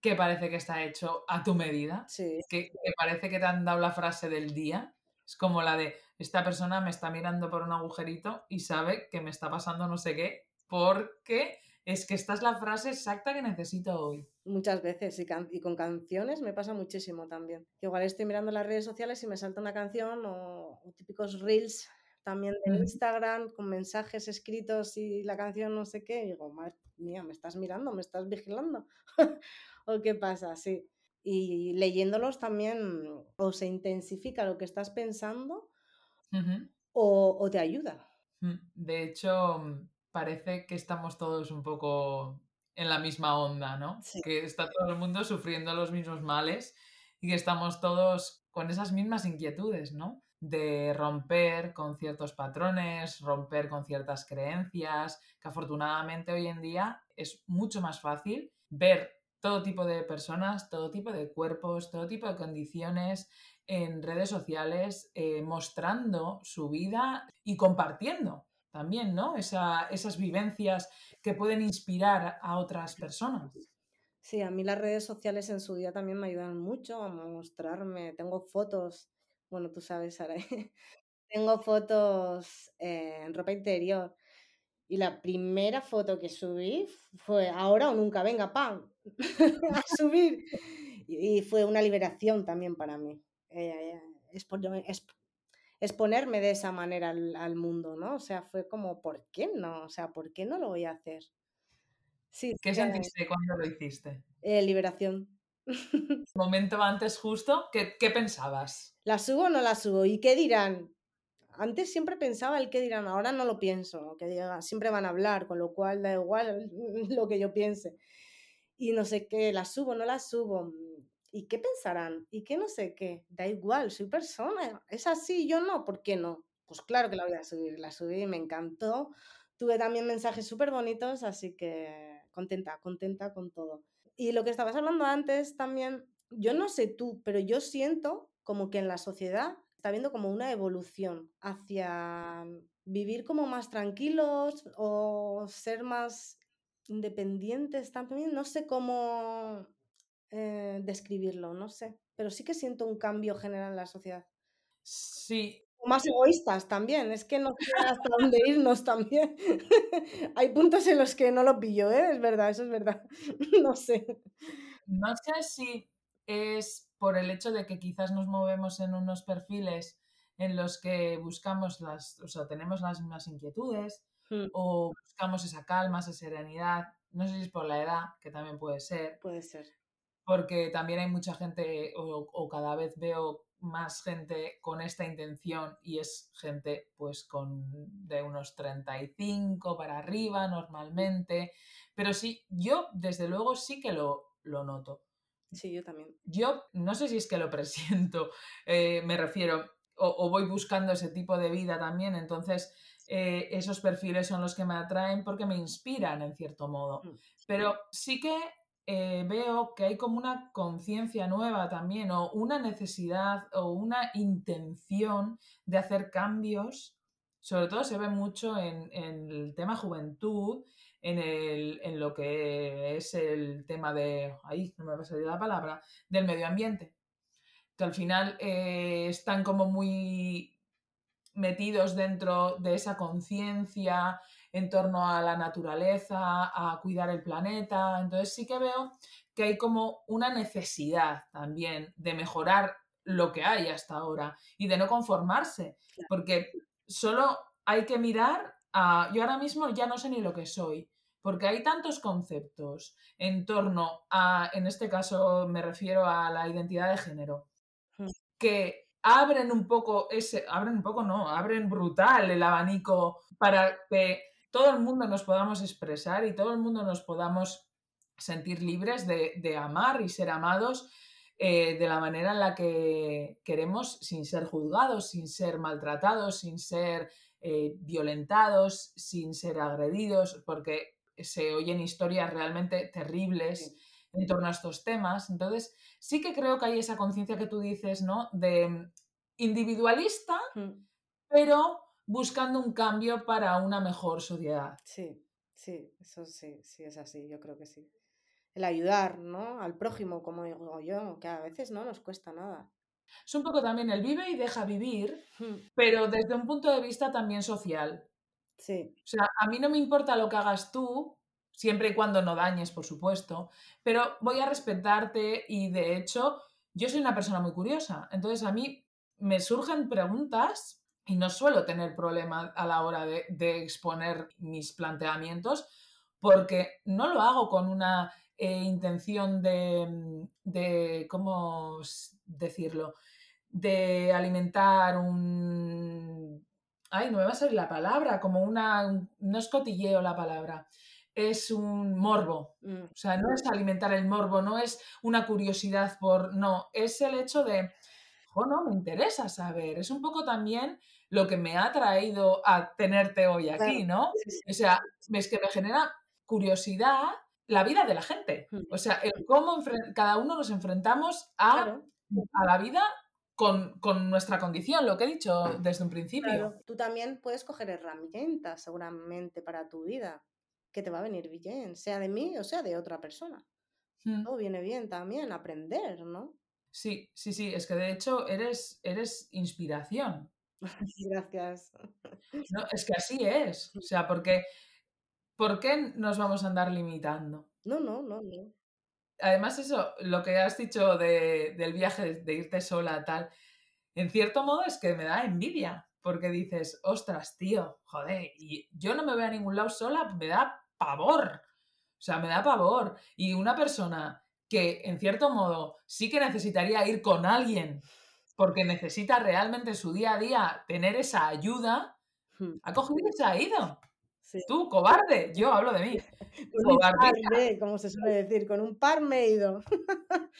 que parece que está hecho a tu medida, Sí, que, que parece que te han dado la frase del día? Es como la de, esta persona me está mirando por un agujerito y sabe que me está pasando no sé qué, porque es que esta es la frase exacta que necesito hoy. muchas veces y, can- y con canciones me pasa muchísimo también. Que igual estoy mirando las redes sociales y me salta una canción o, o típicos reels también de. Instagram con mensajes escritos y la canción no sé qué. Y digo, madre mía, me estás mirando, me estás vigilando. ¿O qué pasa? Sí. Y leyéndolos también o se intensifica lo que estás pensando Ujú. o, o te ayuda. Mm, De hecho, mm, parece que estamos todos un poco en la misma onda, ¿no? Sí. Que está todo el mundo sufriendo los mismos males y que estamos todos con esas mismas inquietudes, ¿no? De romper con ciertos patrones, romper con ciertas creencias, que afortunadamente hoy en día es mucho más fácil ver todo tipo de personas, todo tipo de cuerpos, todo tipo de condiciones en redes sociales eh, mostrando su vida y compartiendo también, ¿no? Esa- esas vivencias que pueden inspirar a otras personas. Sí, a mí las redes sociales en su día también me ayudan mucho a mostrarme. Tengo fotos, bueno, tú sabes, Sara, tengo fotos eh, en ropa interior. Y la primera foto que subí fue ahora o nunca, venga, ¡pam! a subir. Y, fue una liberación también para mí. Eh, exponerme, exp- exponerme de esa manera al, al mundo, ¿no? O sea, fue como, ¿por qué no? O sea, ¿por qué no lo voy a hacer? Sí, ¿Qué fue, sentiste cuando lo hiciste? eh, liberación. Momento antes justo, ¿qué, qué pensabas? ¿La subo o no la subo? ¿Y qué dirán? Antes siempre pensaba el qué dirán, ahora no lo pienso, que diga, siempre van a hablar, con lo cual da igual lo que yo piense. Y no sé qué, la subo, no la subo. ¿Y qué pensarán? ¿Y qué no sé qué? Da igual, soy persona, es así, yo no, ¿por qué no? Pues claro que la voy a subir, la subí, me encantó. Tuve también mensajes súper bonitos, así que contenta, contenta con todo. Y lo que estabas hablando antes también, yo no sé tú, pero yo siento como que en la sociedad está habiendo como una evolución hacia vivir como más tranquilos o ser más independientes también. No sé cómo eh, describirlo, no sé, pero sí que siento un cambio general en la sociedad. Sí, O más egoístas también, es que no sé hasta dónde irnos también. Hay puntos en los que no lo pillo, ¿eh? Es verdad, eso es verdad. No sé. no sé si es por el hecho de que quizás nos movemos en unos perfiles en los que buscamos las, o sea, tenemos las mismas inquietudes Hmm, o buscamos esa calma, esa serenidad. No sé si es por la edad, que también puede ser, Puede ser. porque también hay mucha gente, o, o cada vez veo más gente con esta intención y es gente pues con de unos 35 para arriba normalmente, pero sí, yo desde luego sí que lo, lo noto. Sí, yo también. Yo no sé si es que lo presiento, eh, me refiero, o, o voy buscando ese tipo de vida también, entonces eh, esos perfiles son los que me atraen porque me inspiran en cierto modo. Mm. Pero sí que eh, veo que hay como una conciencia nueva también, o una necesidad o una intención de hacer cambios. Sobre todo se ve mucho en, el tema juventud, en, el, en lo que es el tema de, ahí no me va a la palabra, del medio ambiente, que al final eh, están como muy metidos dentro de esa conciencia en torno a la naturaleza, a cuidar el planeta. Entonces sí que veo que hay como una necesidad también de mejorar lo que hay hasta ahora y de no conformarse, porque solo hay que mirar a... Yo ahora mismo ya no sé ni lo que soy, porque hay tantos conceptos en torno a, en este caso me refiero a la identidad de género, que abren un poco ese, abren un poco, no, abren brutal el abanico para que todo el mundo nos podamos expresar y todo el mundo nos podamos sentir libres de, de amar y ser amados eh, de la manera en la que queremos sin ser juzgados, sin ser maltratados, sin ser eh, violentados, sin ser agredidos, porque se oyen historias realmente terribles en torno a estos temas. Entonces, sí que creo que hay esa conciencia que tú dices, ¿no? De individualista, mm. pero buscando un cambio para una mejor sociedad. Sí, sí, eso sí, sí es así, yo creo que sí. El ayudar, ¿no? Al prójimo, como digo yo, que a veces no nos cuesta nada. Es un poco también el vive y deja vivir, hmm. pero desde un punto de vista también social. Sí. O sea, a mí no me importa lo que hagas tú, siempre y cuando no dañes, por supuesto, pero voy a respetarte y de hecho yo soy una persona muy curiosa, entonces a mí me surgen preguntas y no suelo tener problema a la hora de, exponer mis planteamientos porque no lo hago con una eh, intención de, de, ¿cómo decirlo? De alimentar un... Ay, no me va a salir la palabra, como una... No es cotilleo la palabra es un morbo. Mm. O sea, no es alimentar el morbo, no es una curiosidad por. No, es el hecho de. Oh, no, me interesa saber. Es un poco también lo que me ha traído a tenerte hoy aquí, ¿no? O sea, es que me genera curiosidad la vida de la gente. Mm. O sea, el cómo cada uno nos enfrentamos a, a la vida con, con, nuestra condición, lo que he dicho desde un principio. Claro. Tú también puedes coger herramientas seguramente para tu vida que te va a venir bien, sea de mí o sea de otra persona. Mm. Todo viene bien también, aprender, ¿no? Sí, sí, sí, es que de hecho eres, eres inspiración. Gracias. No, es que así es. O sea, porque ¿por qué nos vamos a andar limitando? No, no, no, no. Además, eso, lo que has dicho de, del viaje, de irte sola, tal, en cierto modo es que me da envidia, porque dices, ostras, tío, joder, y yo no me voy a ningún lado sola, me da pavor. O sea, me da pavor. Y una persona que, en cierto modo, sí que necesitaría ir con alguien, porque necesita realmente en su día a día tener esa ayuda, hmm. ha cogido y se ha ido. Tú, cobarde, yo hablo de mí. Con como se suele decir, con un par me he ido.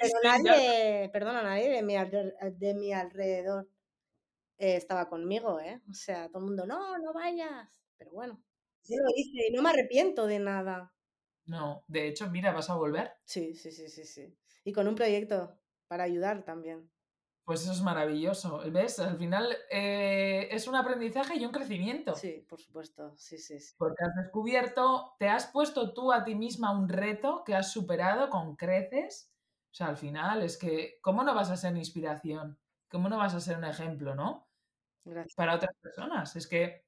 Pero nadie, perdona, nadie de mi, de mi alrededor eh, estaba conmigo, ¿eh? O sea, todo el mundo, no, no vayas. Pero bueno, yo lo hice y no me arrepiento de nada. No, de hecho, mira, vas a volver. Sí, sí, sí, sí, sí. Y con un proyecto para ayudar también. Pues eso es maravilloso. ¿Ves? Al final eh, es un aprendizaje y un crecimiento. Sí, por supuesto. Sí, sí, sí. Porque has descubierto, te has puesto tú a ti misma un reto que has superado con creces. O sea, al final es que, ¿cómo no vas a ser inspiración? ¿Cómo no vas a ser un ejemplo, no? para otras personas. Es que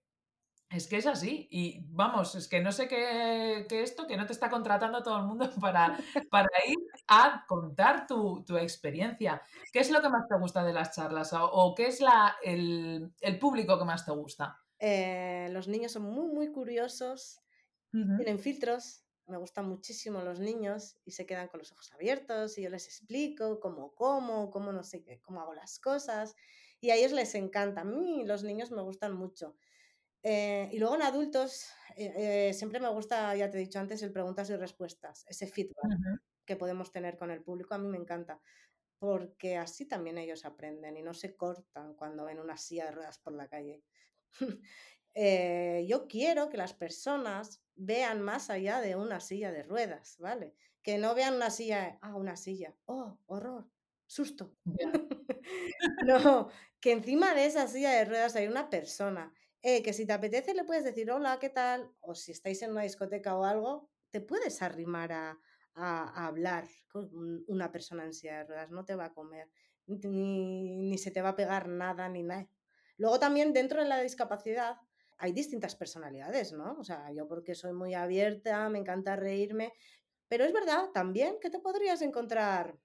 es que es así. Y vamos, es que no sé qué, esto, que no te está contratando todo el mundo para, para ir a contar tu, experiencia. ¿Qué es lo que más te gusta de las charlas? ¿O, qué es la, el, público que más te gusta? Eh, los niños son muy, muy curiosos, tienen filtros. Me gustan muchísimo los niños y se quedan con los ojos abiertos y yo les explico cómo como, cómo no sé qué, cómo hago las cosas y a ellos les encanta. A mí los niños me gustan mucho. Eh, y luego en adultos, eh, eh, siempre me gusta, ya te he dicho antes, el preguntas y respuestas, ese feedback que podemos tener con el público, a mí me encanta, porque así también ellos aprenden y no se cortan cuando ven una silla de ruedas por la calle. yo quiero que las personas vean más allá de una silla de ruedas, ¿vale? Que no vean una silla, ah, una silla, oh, horror, susto. no, que encima de esa silla de ruedas hay una persona. Eh, que si te apetece le puedes decir hola, ¿qué tal? O si estáis en una discoteca o algo, te puedes arrimar a, hablar con una persona en silla de ruedas, no te va a comer, ni, ni se te va a pegar nada, ni nada. Luego también dentro de la discapacidad hay distintas personalidades, ¿no? O sea, yo porque soy muy abierta, me encanta reírme, pero es verdad también que te podrías encontrar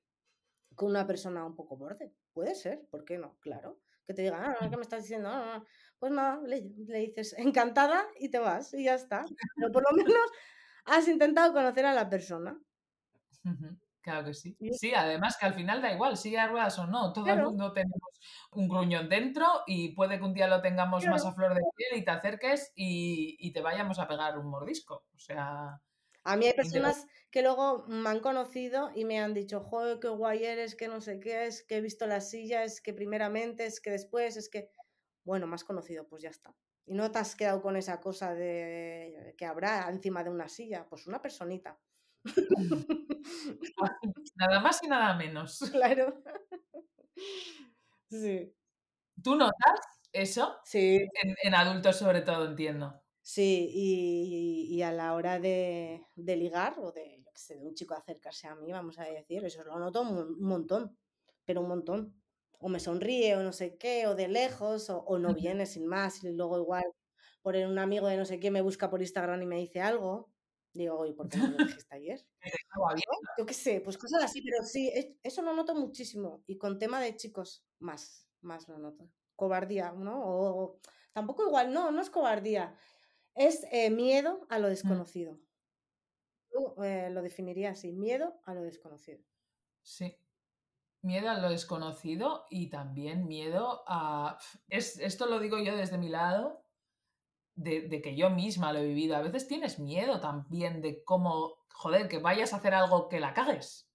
con una persona un poco borde. Puede ser, ¿por qué no? Claro. Que te diga, ah, ¿qué me estás diciendo? Ah, pues nada, le, dices encantada y te vas y ya está. Pero por lo menos has intentado conocer a la persona. Claro que sí. Sí, además que al final da igual, si hay ruedas o no, todo el mundo tenemos un gruñón dentro y puede que un día lo tengamos más a flor de piel y te acerques y, y, te vayamos a pegar un mordisco. O sea, a mí hay personas que luego me han conocido y me han dicho, joder, qué guay eres, que no sé qué es, que he visto la silla, es que primeramente, es que después, es que, bueno, más conocido, pues ya está. y no te has quedado con esa cosa de que habrá encima de una silla, pues una personita. nada más y nada menos. Claro. Sí. ¿Tú notas eso? Sí. En, adultos sobre todo, entiendo. Sí, y, a la hora de, ligar o de, de un chico acercarse a mí, vamos a decir, eso lo noto un montón, pero un montón o me sonríe o no sé qué, o de lejos, o, no viene sin más, y luego igual por un amigo de no sé qué me busca por Instagram y me dice algo, digo, ¿y por qué no me dijiste ayer? Yo qué sé, pues cosas así, pero sí, eso lo noto muchísimo. Y con tema de chicos, más, más lo noto. Cobardía, ¿no? O, tampoco igual, no, no es cobardía, es eh, miedo a lo mm. desconocido. Eh, lo definiría así, miedo a lo desconocido. Sí, miedo a lo desconocido y también miedo a... Es, esto lo digo yo desde mi lado, de, que yo misma lo he vivido. A veces tienes miedo también de cómo, joder, que vayas a hacer algo que la cagues.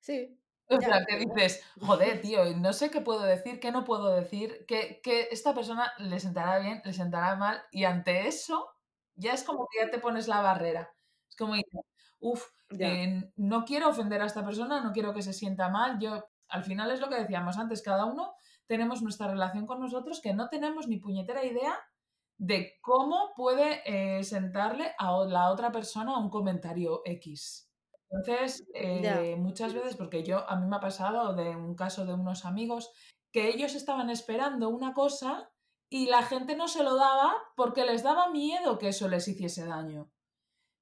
Sí. O sea, que dices, joder, tío, no sé qué puedo decir, qué no puedo decir, que, que esta persona le sentará bien, le sentará mal, y ante eso ya es como que ya te pones la barrera. Es como, uff, eh, no quiero ofender a esta persona, no quiero que se sienta mal, yo al final es lo que decíamos antes, cada uno tenemos nuestra relación con nosotros que no tenemos ni puñetera idea de cómo puede eh, sentarle a la otra persona un comentario X. Entonces, eh, muchas veces, porque yo a mí me ha pasado de un caso de unos amigos que ellos estaban esperando una cosa y la gente no se lo daba porque les daba miedo que eso les hiciese daño.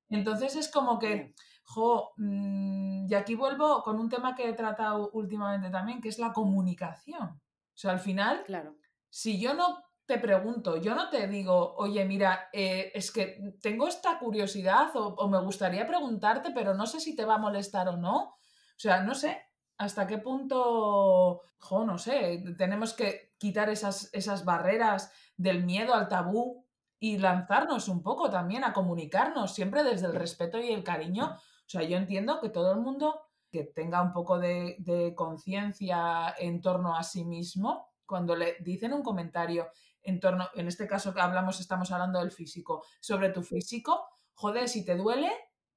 Entonces es como que, Jo, mm, y aquí vuelvo con un tema que he tratado últimamente también, que es la comunicación. O sea, al final, claro. si yo no te pregunto, yo no te digo, oye, mira, eh, es que tengo esta curiosidad o, me gustaría preguntarte, pero no sé si te va a molestar o no. O sea, no sé hasta qué punto, jo, no sé, tenemos que quitar esas, esas barreras del miedo al tabú y lanzarnos un poco también a comunicarnos, siempre desde el respeto y el cariño, sea, yo entiendo que todo el mundo que tenga un poco de, conciencia en torno a sí mismo, cuando le dicen un comentario en torno, en este caso que hablamos, estamos hablando del físico, sobre tu físico, joder, si te duele,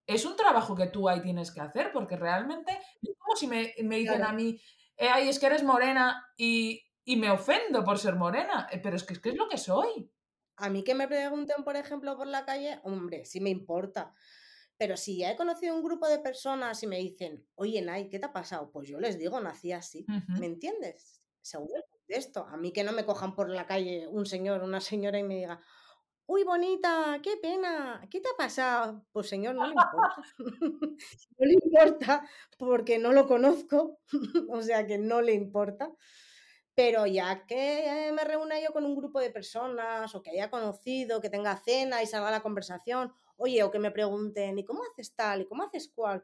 es un trabajo que tú ahí tienes que hacer, porque realmente es como si me, dicen a mí, eh, ay, es que eres morena y, me ofendo por ser morena, eh, pero es que, es que es lo que soy. A mí que me pregunten, por ejemplo, por la calle, hombre, sí me importa. Pero si ya he conocido un grupo de personas y me dicen, oye, Nay, ¿qué te ha pasado? Pues yo les digo, nací así. ¿Me entiendes? Seguro de esto. A mí que no me cojan por la calle un señor, una señora y me diga, uy, bonita, qué pena, ¿qué te ha pasado? Pues señor, no le importa. no le importa porque no lo conozco, o sea que no le importa. Pero ya que me reúna yo con un grupo de personas o que haya conocido, que tenga cena y salga la conversación, oye, o que me pregunten, ¿y cómo haces tal? ¿Y cómo haces cual?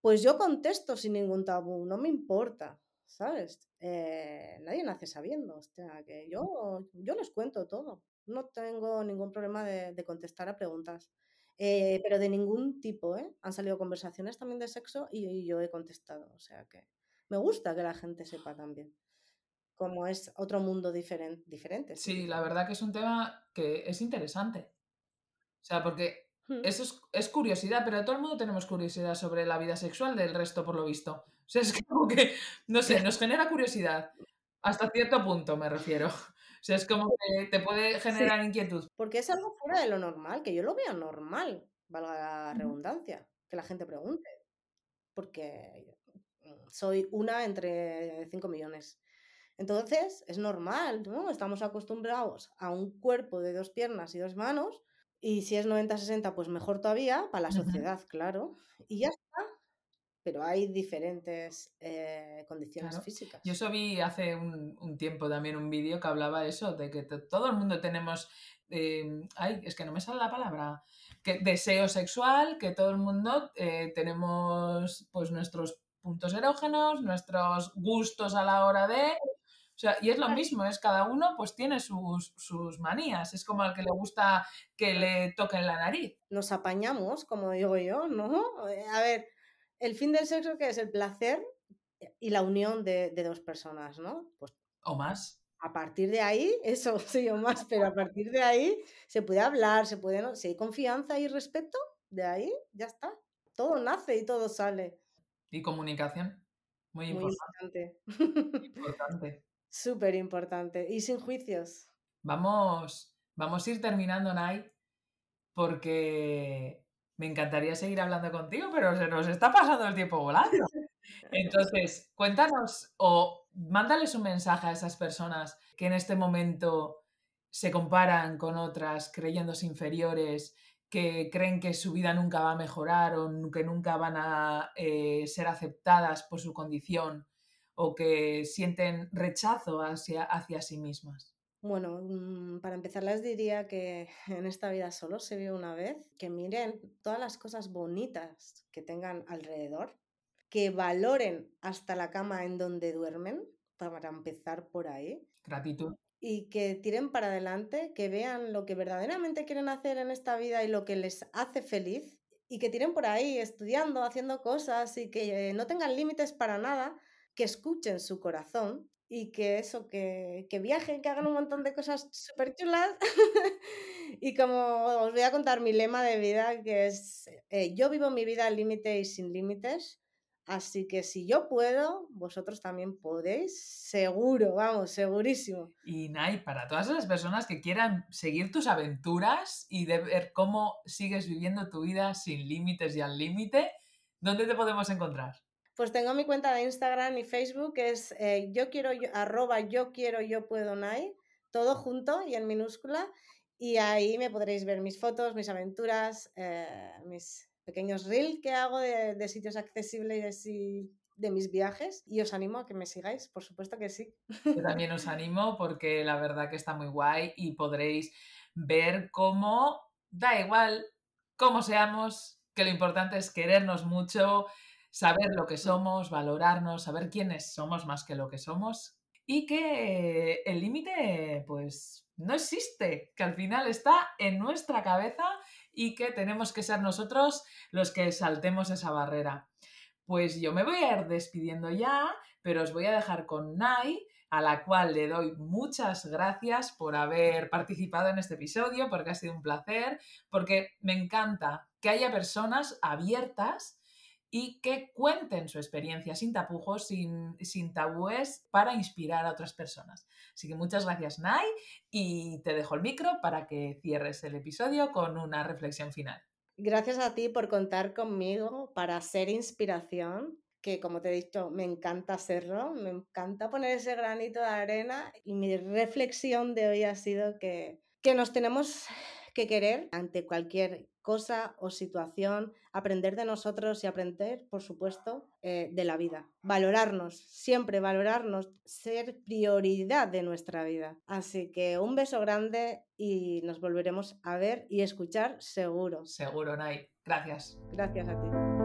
Pues yo contesto sin ningún tabú, no me importa, ¿sabes? Eh, nadie nace sabiendo, o sea, que yo, yo les cuento todo, no tengo ningún problema de, contestar a preguntas. Eh, pero de ningún tipo, ¿eh? Han salido conversaciones también de sexo y, yo he contestado, o sea que me gusta que la gente sepa también cómo es otro mundo diferente. diferente sí, la verdad que es un tema que es interesante. O sea, porque eso es, curiosidad, pero todo el mundo tenemos curiosidad sobre la vida sexual del resto, por lo visto. O sea, es como que, no sé, nos genera curiosidad. Hasta cierto punto, me refiero. O sea, es como que te puede generar inquietud. Porque es algo fuera de lo normal, que yo lo veo normal, valga la redundancia, que la gente pregunte. Porque soy una entre 5 millones. Entonces, es normal, ¿no? Estamos acostumbrados a un cuerpo de dos piernas y dos manos y si es 90-60, pues mejor todavía, para la sociedad, claro. Y ya está. Pero hay diferentes eh, condiciones físicas. Yo eso vi hace un, tiempo también un vídeo que hablaba de eso, de que todo el mundo tenemos, eh, ay, es que no me sale la palabra, que deseo sexual, que todo el mundo eh, tenemos pues nuestros puntos erógenos, nuestros gustos a la hora de, o sea, y es lo mismo, es cada uno pues tiene sus, sus manías, es como al que le gusta que le toquen la nariz. Nos apañamos, como digo yo, ¿no? Eh, a ver, el fin del sexo que es el placer y la unión de, dos personas, ¿no? Pues, o más. A partir de ahí, eso sí o más, pero a partir de ahí se puede hablar, se puede, ¿no? si hay confianza y respeto, de ahí ya está. Todo nace y todo sale. Y comunicación, muy, Muy importante. importante. Súper importante. Y sin juicios. Vamos, vamos a ir terminando, Nai, porque me encantaría seguir hablando contigo, pero se nos está pasando el tiempo volando. Entonces, cuéntanos o mándales un mensaje a esas personas que en este momento se comparan con otras creyéndose inferiores, que creen que su vida nunca va a mejorar o que nunca van a eh, ser aceptadas por su condición o que sienten rechazo hacia, hacia sí mismas. Bueno, mm, para empezar les diría que en esta vida solo se vive una vez, que miren todas las cosas bonitas que tengan alrededor, que valoren hasta la cama en donde duermen, para empezar por ahí, Gratitud. y que tiren para adelante, que vean lo que verdaderamente quieren hacer en esta vida y lo que les hace feliz, y que tiren por ahí estudiando, haciendo cosas y que no tengan límites para nada, que escuchen su corazón y que eso, que, que viajen, que hagan un montón de cosas súper chulas. y como os voy a contar mi lema de vida, que es, eh, yo vivo mi vida al límite y sin límites. Así que si yo puedo, vosotros también podéis, seguro, vamos, segurísimo. Y Nai, para todas esas personas que quieran seguir tus aventuras y de ver cómo sigues viviendo tu vida sin límites y al límite, ¿dónde te podemos encontrar? Pues tengo mi cuenta de Instagram y Facebook, que es eh, yo quiero, yo, arroba yo quiero, yo puedo, Nai, todo junto y en minúscula. Y ahí me podréis ver mis fotos, mis aventuras, eh, mis pequeños reels que hago de, de sitios accesibles y de mis viajes y os animo a que me sigáis, por supuesto que sí. Yo también os animo porque la verdad que está muy guay y podréis ver cómo da igual cómo seamos, que lo importante es querernos mucho, saber lo que somos, valorarnos, saber quiénes somos más que lo que somos y que el límite pues no existe, que al final está en nuestra cabeza y que tenemos que ser nosotros los que saltemos esa barrera. Pues yo me voy a ir despidiendo ya, pero os voy a dejar con Nai, a la cual le doy muchas gracias por haber participado en este episodio, porque ha sido un placer, porque me encanta que haya personas abiertas y que cuenten su experiencia sin tapujos, sin, sin tabúes, para inspirar a otras personas. Así que muchas gracias, Nai, y te dejo el micro para que cierres el episodio con una reflexión final. Gracias a ti por contar conmigo para ser inspiración, que como te he dicho, me encanta hacerlo, me encanta poner ese granito de arena y mi reflexión de hoy ha sido que, que nos tenemos que querer ante cualquier cosa o situación, aprender de nosotros y aprender, por supuesto, eh, de la vida. Valorarnos, siempre valorarnos, ser prioridad de nuestra vida. Así que un beso grande y nos volveremos a ver y escuchar seguro. Seguro, Nai. Gracias. Gracias a ti.